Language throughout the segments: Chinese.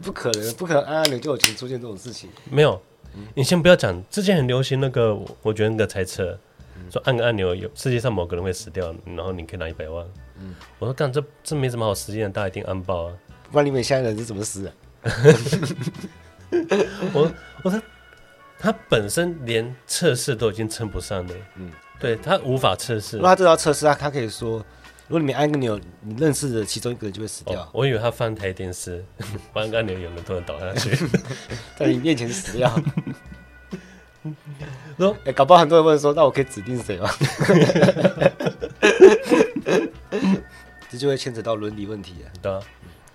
不可能，不可能按按钮就有钱出现这种事情。没有，你先不要讲，之前很流行那个，我觉得那个猜测，说按个按钮有世界上某个人会死掉，然后你可以拿一百万。嗯，我说干这这没什么好实现的，大家一定按爆啊！不然你们现在人是怎么死 的？我我说他本身连测试都已经称不上的，嗯，对他无法测试。那他这道测试，啊他可以说，如果你没按个钮，你认识的其中一个人就会死掉。哦、我以为他放台电视，按个按钮，有人突然倒下去，在你面前死掉。说，哎、欸，搞不好很多人问说，那我可以指定谁吗？这就会牵扯到伦理问题了。对啊，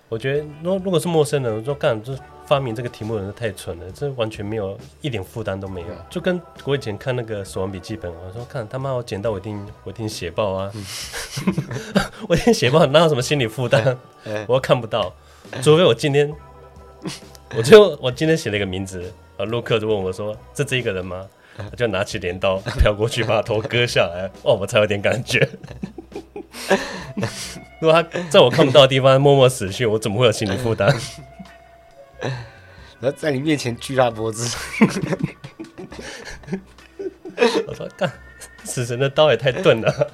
我觉得，如果如果是陌生人，我说干这。发明这个题目的人太蠢了，这完全没有一点负担都没有，就跟我以前看那个《死亡笔记本》，我说看他妈我捡到我一定我一定写爆啊，我一定写爆，哪有什么心理负担？我又看不到，除非我今天，我就我今天写了一个名字，啊，陆克就问我说是这个人吗？他就拿起镰刀飘过去把头割下来，哦，我才有点感觉。如果他在我看不到的地方默默死去，我怎么会有心理负担？然后在你面前锯他脖子，我说干，死神的刀也太钝了。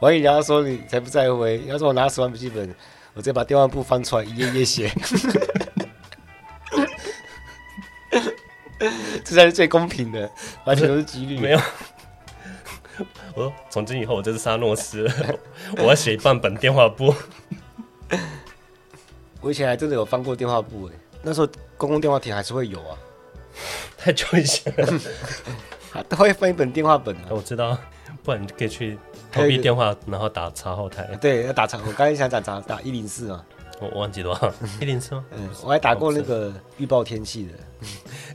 我还以为要说你才不在乎，要是我拿十万笔记本，我直接把电话簿翻出来一页页写，这才是最公平的，完全都是几率。没有，我说从今以后我就是沙诺斯，我要写半本电话簿。我以前还真的有翻过电话簿哎，那时候公共电话亭还是会有啊，太久以前了，还都会翻一本电话本啊。我知道，不然你可以去投币电话，然后打查后台。对，要打查。我刚才想打查打一零四啊，我忘记多少一零四吗？嗯，我还打过那个预报天气的，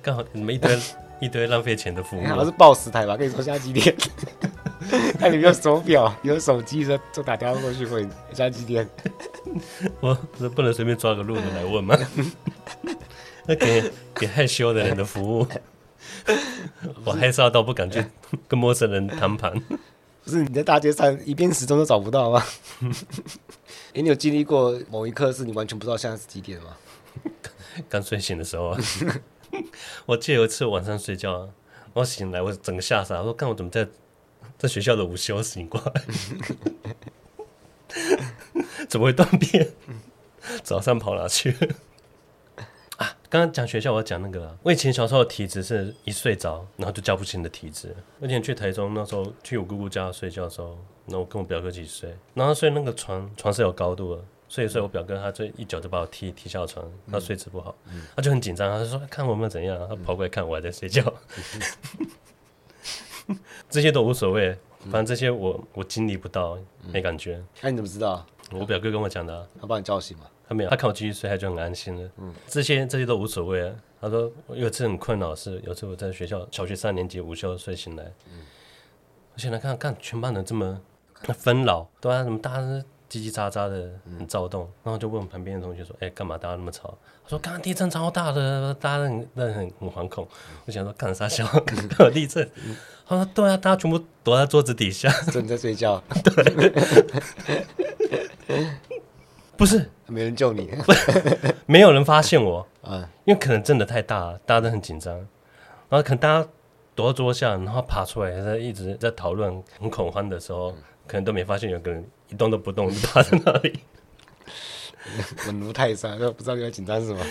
刚好你们一堆一堆浪费钱的服务。好像是报时台吧？跟你说现在几点？看 你有手表，有手机的就打电话过去问现在几点。我这不能随便抓个路人来问吗？那给给害羞的人的服务，我害臊到不敢去跟陌生人谈判。不是你在大街上一边时钟都找不到吗？哎、欸，你有经历过某一刻是你完全不知道现在是几点吗？刚睡醒的时候啊，我记得有一次晚上睡觉，我醒来我整个吓傻，我说看我怎么在在学校的午休醒过来。怎么会断片？早上跑哪去 啊？刚刚讲学校，我要讲那个。我以前小时候的体质是一睡着，然后就叫不醒的体质。我以前去台中那时候去我姑姑家睡觉的时候，那我跟我表哥一起睡，然后睡那个床床是有高度的，所以睡我表哥他就一脚就把我踢踢下床，他睡姿不好，他就很紧张，他就说看我有没有怎样，他跑过来看我还在睡觉，这些都无所谓。反正这些我我经历不到，没感觉。那、嗯、你怎么知道？我表哥跟我讲的、啊。他把你叫醒嘛？他没有，他看我继续睡，他就很安心了。嗯，这些这些都无所谓啊。他说有一次很困扰，是有次我在学校小学三年级午休睡醒来，嗯，我醒来看看全班人这么纷扰，对啊，怎么大家叽叽喳喳的很躁动，嗯、然后就问旁边的同学说：“哎、欸，干嘛大家那么吵？”他说：“刚刚地震超大的，大家很很很惶恐。”我想说干啥笑？刚有地震。他说：“对啊，大家全部躲在桌子底下，正在睡觉。对，不是。没人救你，没有人发现我。啊，因为可能真的太大了，大家都很紧张。然后可能大家躲在桌下，然后爬出来，在一直在讨论，很恐慌的时候，可能都没发现有个人一动都不动，就趴在那里，稳如泰山，都不知道你在紧张什么。”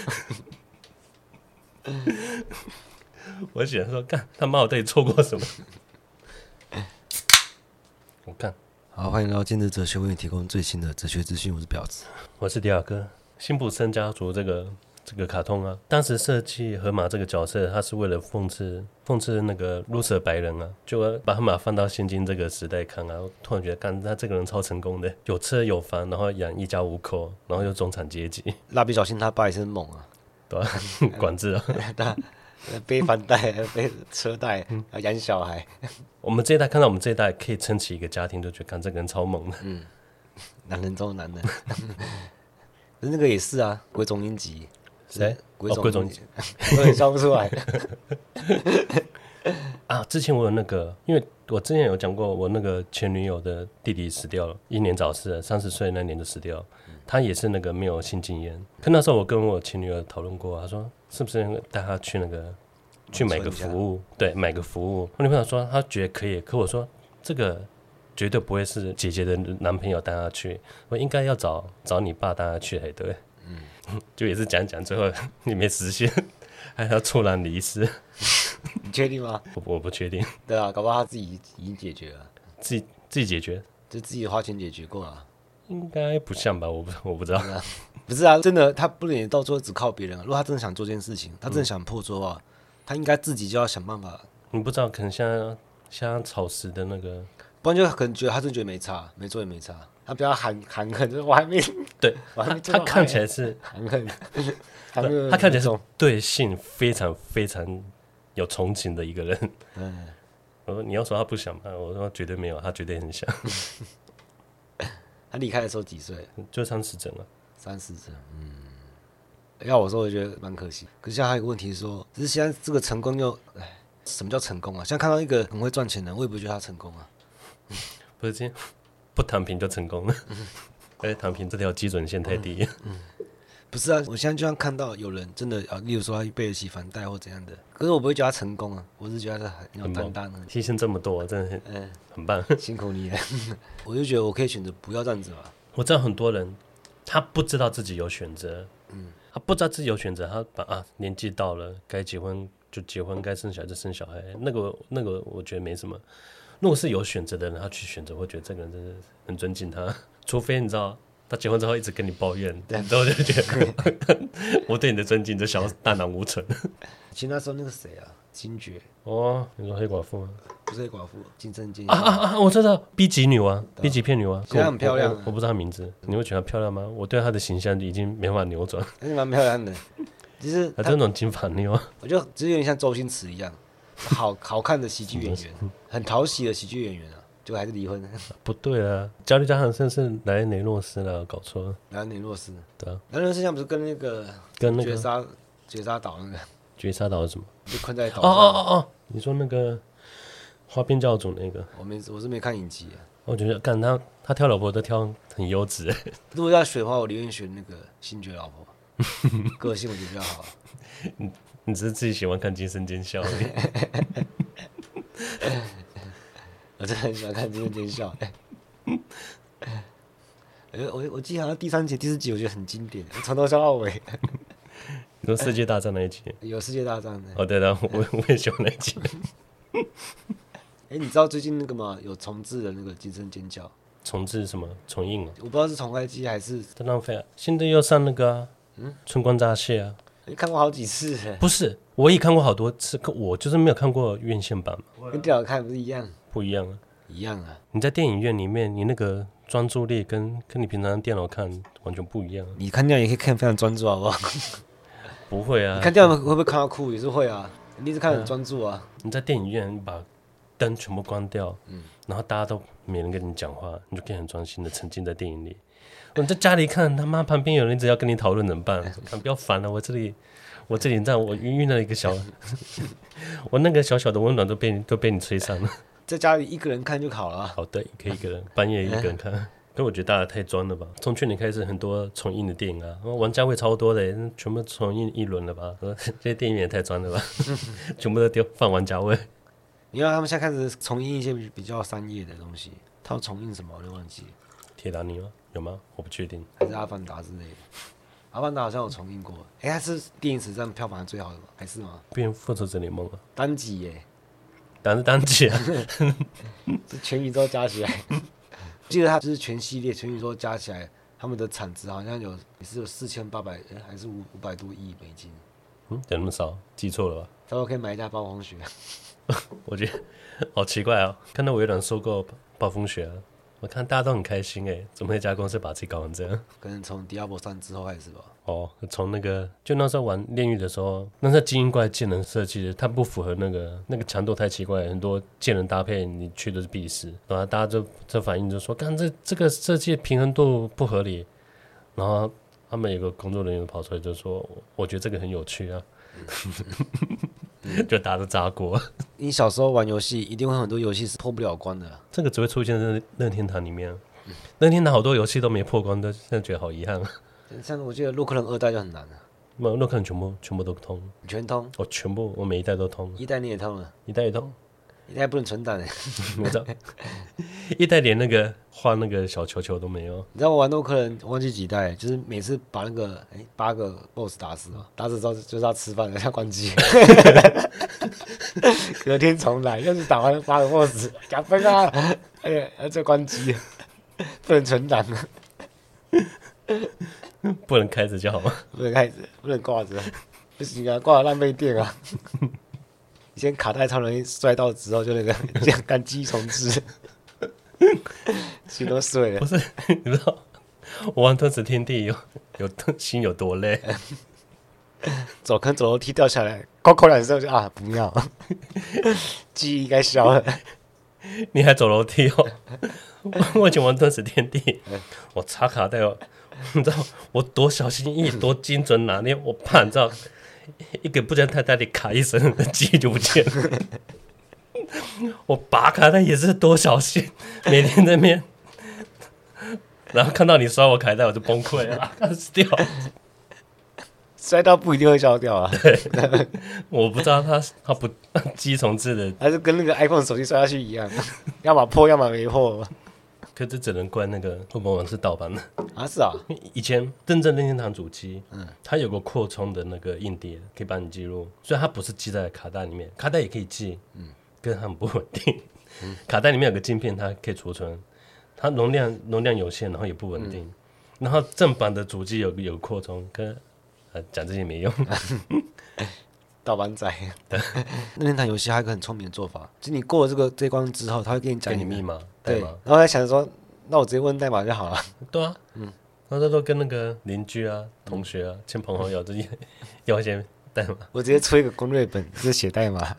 我想说，干他妈，我到底错过什么？我看，好，欢迎来到今日哲学为你提供最新的哲学资讯。我是婊子，我是迪亚哥。辛普森家族这个这个卡通啊，当时设计河马这个角色，他是为了讽刺讽刺那个 loser 白人啊，就把河马放到现今这个时代看啊。我突然觉得，干他这个人超成功的，有车有房，然后养一家五口，然后又中产阶级。蜡笔小新他爸也是猛啊，对吧？管制啊。背房贷，背车贷，要养小孩。我们这一代看到我们这一代可以撑起一个家庭，就觉得看这个人超猛的。嗯，男人中男人。那个也是啊，鬼塚英吉。谁？鬼塚英吉。我也 笑不出来。啊，之前我有那个，因为我之前有讲过，我那个前女友的弟弟死掉了，英年早逝，三十岁那年就死掉了。他也是那个没有性经验。可那时候我跟我前女友讨论过，他说是不是带她去那个去买个服务，对，买个服务。我女朋友说她觉得可以，可我说这个绝对不会是姐姐的男朋友带她去，我应该要找找你爸带她去才对。嗯，就也是讲讲，最后你没实现，还要猝然离世。你确定吗？我我不确定。对啊，搞不好他自己已经解决了，自己自己解决，就自己花钱解决过了。应该不像吧？我不 我不知道。不是啊，真的，他不能到最后只靠别人。如果他真的想做这件事情，他真的想破桌的话，嗯、他应该自己就要想办法。你不知道，可能像像草食的那个，不然就可能觉得他真的觉得没差，没做也没差。他比较含含恨，就是我还没对，我还没他，他看起来是含恨，他看起来是对性非常非常有憧憬的一个人。嗯，我说你要说他不想嘛，我说绝对没有，他绝对很想。他离开的时候几岁？就三十整了。三十整，嗯。要我说，我觉得蛮可惜。可是现在还有一个问题是说，只是现在这个成功又，哎，什么叫成功啊？现在看到一个很会赚钱的人，我也不觉得他成功啊。不是这样，不躺平就成功了。哎、嗯，躺平这条基准线太低。嗯。嗯不是啊，我现在就算看到有人真的啊，例如说他背得起房贷或怎样的，可是我不会觉得他成功啊，我是觉得他很有担当的，牺牲这么多，真的很嗯很棒，辛苦你了。我就觉得我可以选择不要这样子嘛。我知道很多人他不知道自己有选择，嗯，他不知道自己有选择，他把啊年纪到了该结婚就结婚，该生小孩就生小孩，那个那个我觉得没什么。如果是有选择的人，他去选择，我觉得这个人真的很尊敬他，除非你知道。他结婚之后一直跟你抱怨，然后我就觉得 我对你的尊敬就小大难无存。其实那时候那个谁啊，金爵哦，你说黑寡妇吗？不是黑寡妇，金正金啊啊啊！我知道 B 级女王，B 级片女王，现在很漂亮。我不知道她名字，你会觉得她漂亮吗？我对她的形象已经没法扭转。还是蛮漂亮的，其实她这种金发妞，我就只有点像周星驰一样，好好看的喜剧演员，很讨喜的喜剧演员啊。就还是离婚？不对啊，加利加航森是莱恩雷诺斯了，搞错了。莱恩雷诺斯，对啊。莱恩雷诺斯现在不是跟那个跟那个绝杀绝杀岛那个绝杀岛是什么？被困在岛上。哦哦哦哦，你说那个花边教主那个？我没，我是没看影集。我觉得，干他他挑老婆都挑很优质。如果要选的话，我宁愿选那个星爵老婆，个性我觉得比较好。你你只是自己喜欢看惊声尖笑。我真的很喜欢看《惊声尖笑》。哎，我我记得好像第三集、第四集，我觉得很经典，从头笑到尾。有世界大战那一集？有世界大战的。哦，对的，我我也喜欢那一集。哎，你知道最近那个吗？有重置的那个《惊声尖叫》。重置什么？重映啊？我不知道是重开机还是。太浪费啊！现在又上那个啊，嗯，春光乍泄啊。你看过好几次？不是，我也看过好多次，可我就是没有看过院线版。跟电脑看不是一样？不一样啊，一样啊！你在电影院里面，你那个专注力跟跟你平常电脑看完全不一样。你看电影也可以看非常专注，好不好？不会啊！你看电影会不会看到哭？也是会啊！你一直看很专注啊！你在电影院，你把灯全部关掉，嗯，然后大家都没人跟你讲话，你就可以很专心的沉浸在电影里。我在家里看，他妈旁边有人一直要跟你讨论怎么办？看不要烦了，我这里我这里这样，我晕晕了一个小，我那个小小的温暖都被都被你吹散了。在家里一个人看就好了。好的，可以一个人半夜一个人看。但我觉得大家太装了吧？从去年开始，很多重映的电影啊，王家卫超多的，全部重映一轮了吧？这些电影也太装了吧？全部都丢放王家卫。因为他们现在开始重映一些比较商业的东西。他要重映什么？我就忘记。铁达尼吗？有吗？我不确定。还是阿凡达之类的？阿凡达好像有重映过。哎，他是电影史上票房最好的吗？还是吗？变复仇者联盟了。单集耶。当是当季啊，是 全宇宙加起来，记得他就是全系列全宇宙加起来，他们的产值好像有也是有四千八百，还是五五百多亿美金。嗯，有那么少？记错了吧？差不多可以买一架暴风雪。我觉得好奇怪啊、哦，看到微软收购暴风雪啊。我看大家都很开心哎，怎么一家公司把自己搞成这样？可能从《Diablo 三》之后开始吧。哦，从那个就那时候玩炼狱的时候，那是精英怪技能设计的，它不符合那个那个强度太奇怪，很多技能搭配你去的是必死，然后大家就这反应就说，看这这个设计平衡度不合理。然后他们有个工作人员跑出来就说，我觉得这个很有趣啊。就打着砸锅。你小时候玩游戏，一定会很多游戏是破不了关的。这个只会出现在任天堂里面。任天堂好多游戏都没破关，都现在觉得好遗憾啊。像我记得洛克人二代就很难了，洛克人全部全部都通，全通，我全部我每一代都通，一代你也通了，一代也通。一代不能存档哎，我知道，一代连那个画那个小球球都没有。你知道我玩洛克人忘记几代，就是每次把那个哎八个 boss 打死了，打死之后就是要吃饭了，要关机，隔天重来，又是打完八个 boss，加分啊！哎呀，再关机，不能存档，不能开着就好吗？不能开着，不能挂着，不行啊，挂了浪费电啊。以前卡带超容易摔到之后就那个 这样干机重置，心都碎了。不是，你知道我玩吞食天地有有心有多累？走坑走楼梯掉下来，高扣两声就啊不要，记忆应该消了。你还走楼梯哦？我以前玩吞食天地，我插卡带哦，你知道我多小心翼翼、多精准拿捏，我怕你知道。一个不知道太大的卡一声，记忆就不见了。我拔卡但也是多小心，每天在那边，然后看到你刷我卡带，我就崩溃了，死掉。摔到不一定会消掉啊。对，我不知道他他不机重置的，还是跟那个 iPhone 手机摔下去一样，要么破，要么没破。可这只能怪那个会不会是盗版的啊？是啊，以前真正任天堂主机，嗯，它有个扩充的那个硬碟，可以帮你记录。虽然它不是记在卡带里面，卡带也可以记，嗯，跟它很不稳定。嗯、卡带里面有个晶片，它可以储存，它容量容量有限，然后也不稳定。嗯、然后正版的主机有有扩充，跟呃讲这些没用。盗版仔。任天堂游戏还有一个很聪明的做法，就你过了这个这一关之后，他会给你讲你密码。对，然后他想着说，那我直接问代码就好了。对啊，嗯，然后他都跟那个邻居啊、同学啊、亲朋好友之间要一些代码。我直接出一个攻略本，就是写代码。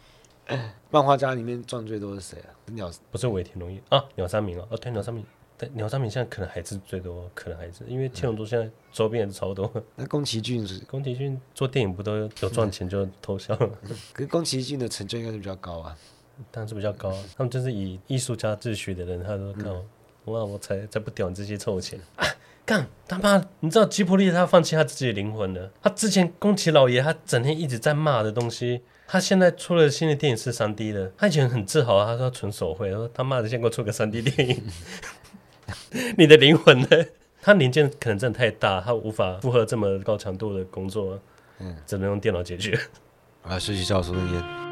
漫画家里面赚最多的是谁啊？鸟不是尾田荣一啊，鸟山明啊，哦对，鸟山明。对，鸟山明现在可能还是最多，可能还是因为七龙珠现在周边也是超多。那宫崎骏是？宫崎骏做电影不都有赚钱就偷笑了？可是宫崎骏的成就应该是比较高啊。当然是比较高，他们就是以艺术家自诩的人，他说：“看我，哇，我才才不屌你这些臭钱啊！干他妈，你知道吉卜力他放弃他自己的灵魂了？他之前宫崎老爷他整天一直在骂的东西，他现在出了新的电影是三 D 的，他以前很自豪，他说纯手绘，他说他妈的，先给我出个三 D 电影，你的灵魂呢？他零件可能真的太大，他无法负荷这么高强度的工作，嗯，只能用电脑解决。啊，学习教授的烟。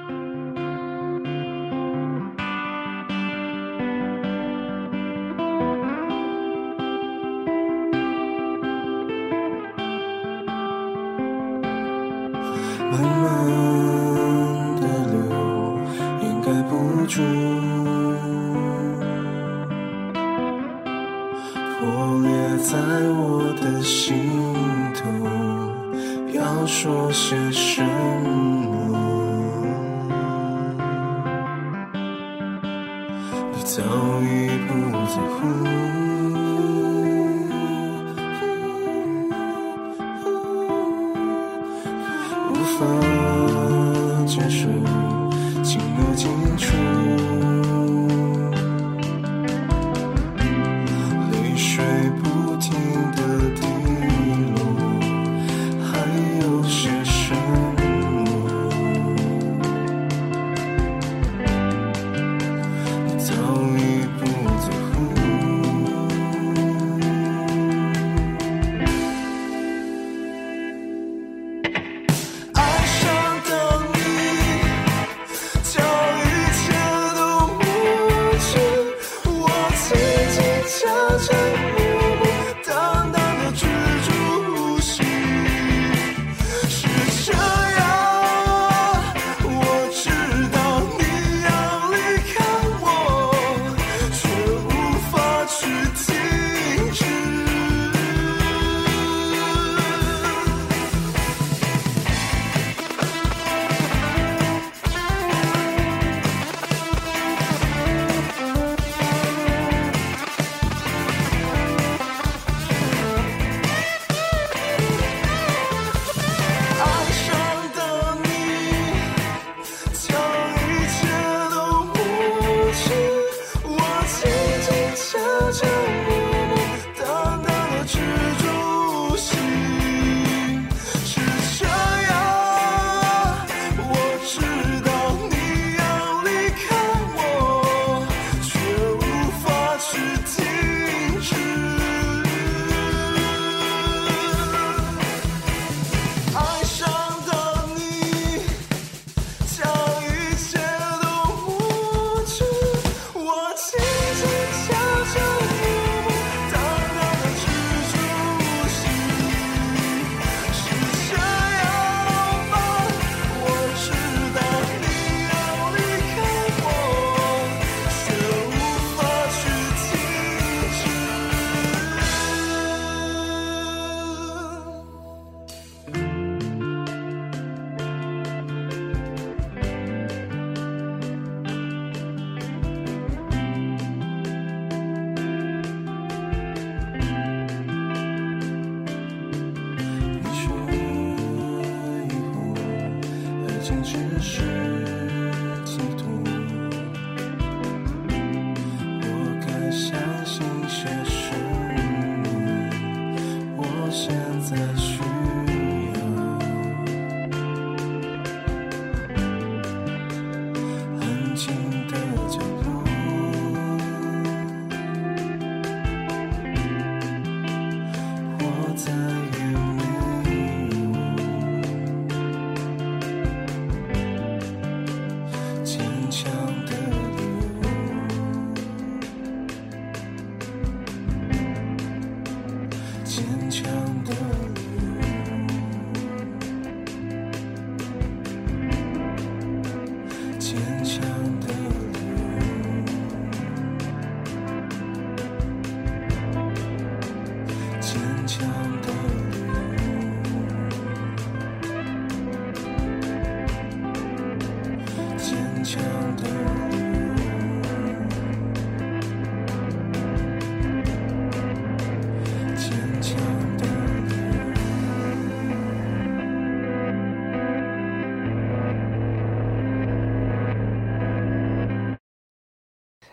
早已不在乎，无法接受，情不清楚？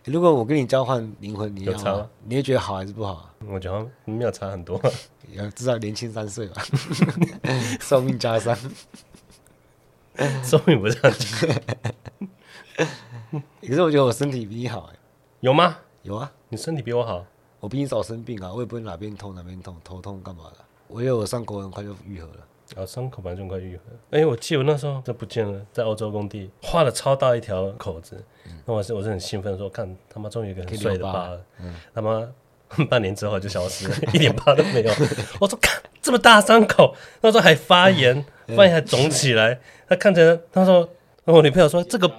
如果我跟你交换灵魂，你要吗有差吗你会觉得好还是不好啊？我觉得没有差很多。要至少年轻三岁吧，寿命加三。寿命不这样讲，可是我觉得我身体比你好哎、有吗？有啊，你身体比我好，我比你早生病啊，我也不会哪边痛哪边痛，头痛干嘛的。我以为我伤口很快就愈合了。然后伤口本来就很快愈合。哎、我记得我那时候这不见了，在欧洲工地画了超大一条口子，那、我是我是很兴奋说，看他妈终于有一个很帅的疤了，他妈半年之后就消失了，一点疤都没有。我说看这么大伤口，那时候还发炎，发炎还肿起来。他看着他说，我女朋友说这个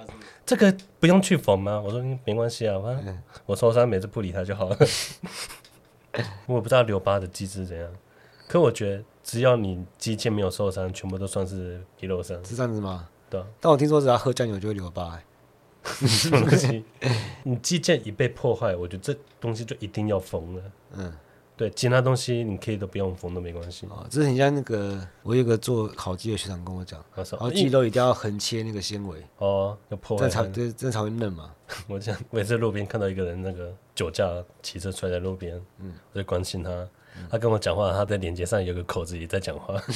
这个不用去缝吗？我说没关系啊，反正我受伤每次不理他就好了。我也不知道留疤的机制怎样，可我觉得只要你肌腱没有受伤，全部都算是皮肉伤，是这样子吗？对啊，但我听说只要喝酱油就会留疤、欸。什么东西？你肌腱一被破坏，我觉得这东西就一定要缝了。嗯，对，其他东西你可以都不用缝都没关系。哦，这很像那个，我有个做烤鸡的学长跟我讲，他说烤鸡肉一定要横切那个纤维，哦，要破坏它。这样才对，这样才会嫩嘛。我这样，我也在路边看到一个人那个酒驾骑车摔在路边，嗯，我就关心他。他跟我讲话，他在脸颊上有个口子也在讲话。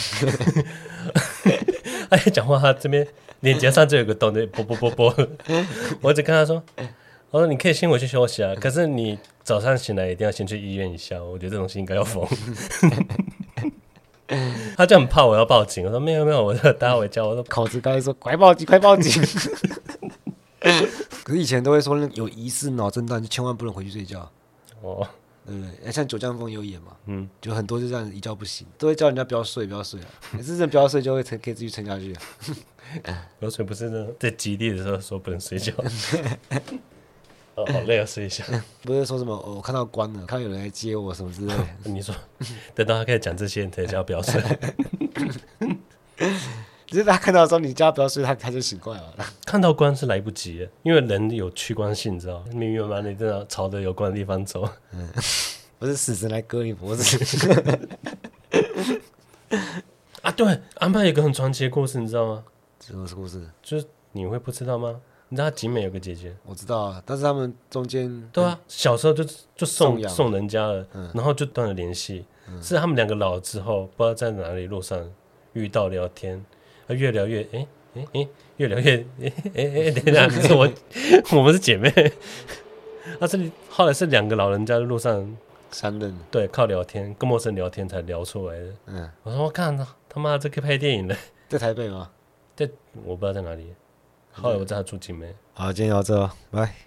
他一讲话，他这边脸颊上就有个洞，那啵啵啵啵。我只跟他说：“我说你可以先回去休息啊，可是你早上醒来一定要先去医院一下。我觉得这东西应该要缝。”他就很怕我要报警。我说：“没有没有，我就带他回家。”我说：“口子刚才说快报警，快报警。可是以前都会说，那有疑似脑震荡就千万不能回去睡觉。哦，对不对？像九江风有演嘛，嗯，就很多就这样一觉不醒，都会叫人家不要睡，不要睡啊。可是真的不要睡，就会撑，可以继续撑下去啊。有水不是呢，在基地的时候说不能睡觉。哦，好累啊，睡一下。不是说什么、哦、我看到关了，看到有人来接我什么之类的。你说，等到他开始讲这些，你才叫不要睡。只是他看到的时候，你叫他不要睡，他他就醒过来了。看到光是来不及的，因为人有趋光性，你知道，明明白白你真的朝着有光的地方走。嗯，不是死神来割你脖子。啊，对，安排有一个很传奇的故事，你知道吗？什么故事？就是你会不知道吗？你知道景美有个姐姐，我知道啊，但是他们中间对啊，小时候就就送送人家了，嗯然后就断了联系。是他们两个老了之后，不知道在哪里路上遇到聊天，啊，越聊越哎哎哎，越聊越哎哎哎，等一下，你是我 我们是姐妹，啊，这里后来是两个老人家在路上，三人，对，靠聊天跟陌生人聊天才聊出来的。嗯，我说我看他妈这可以拍电影的，在台北吗？在我不知道在哪里，后来我知道他住景美。好，今天到这，拜。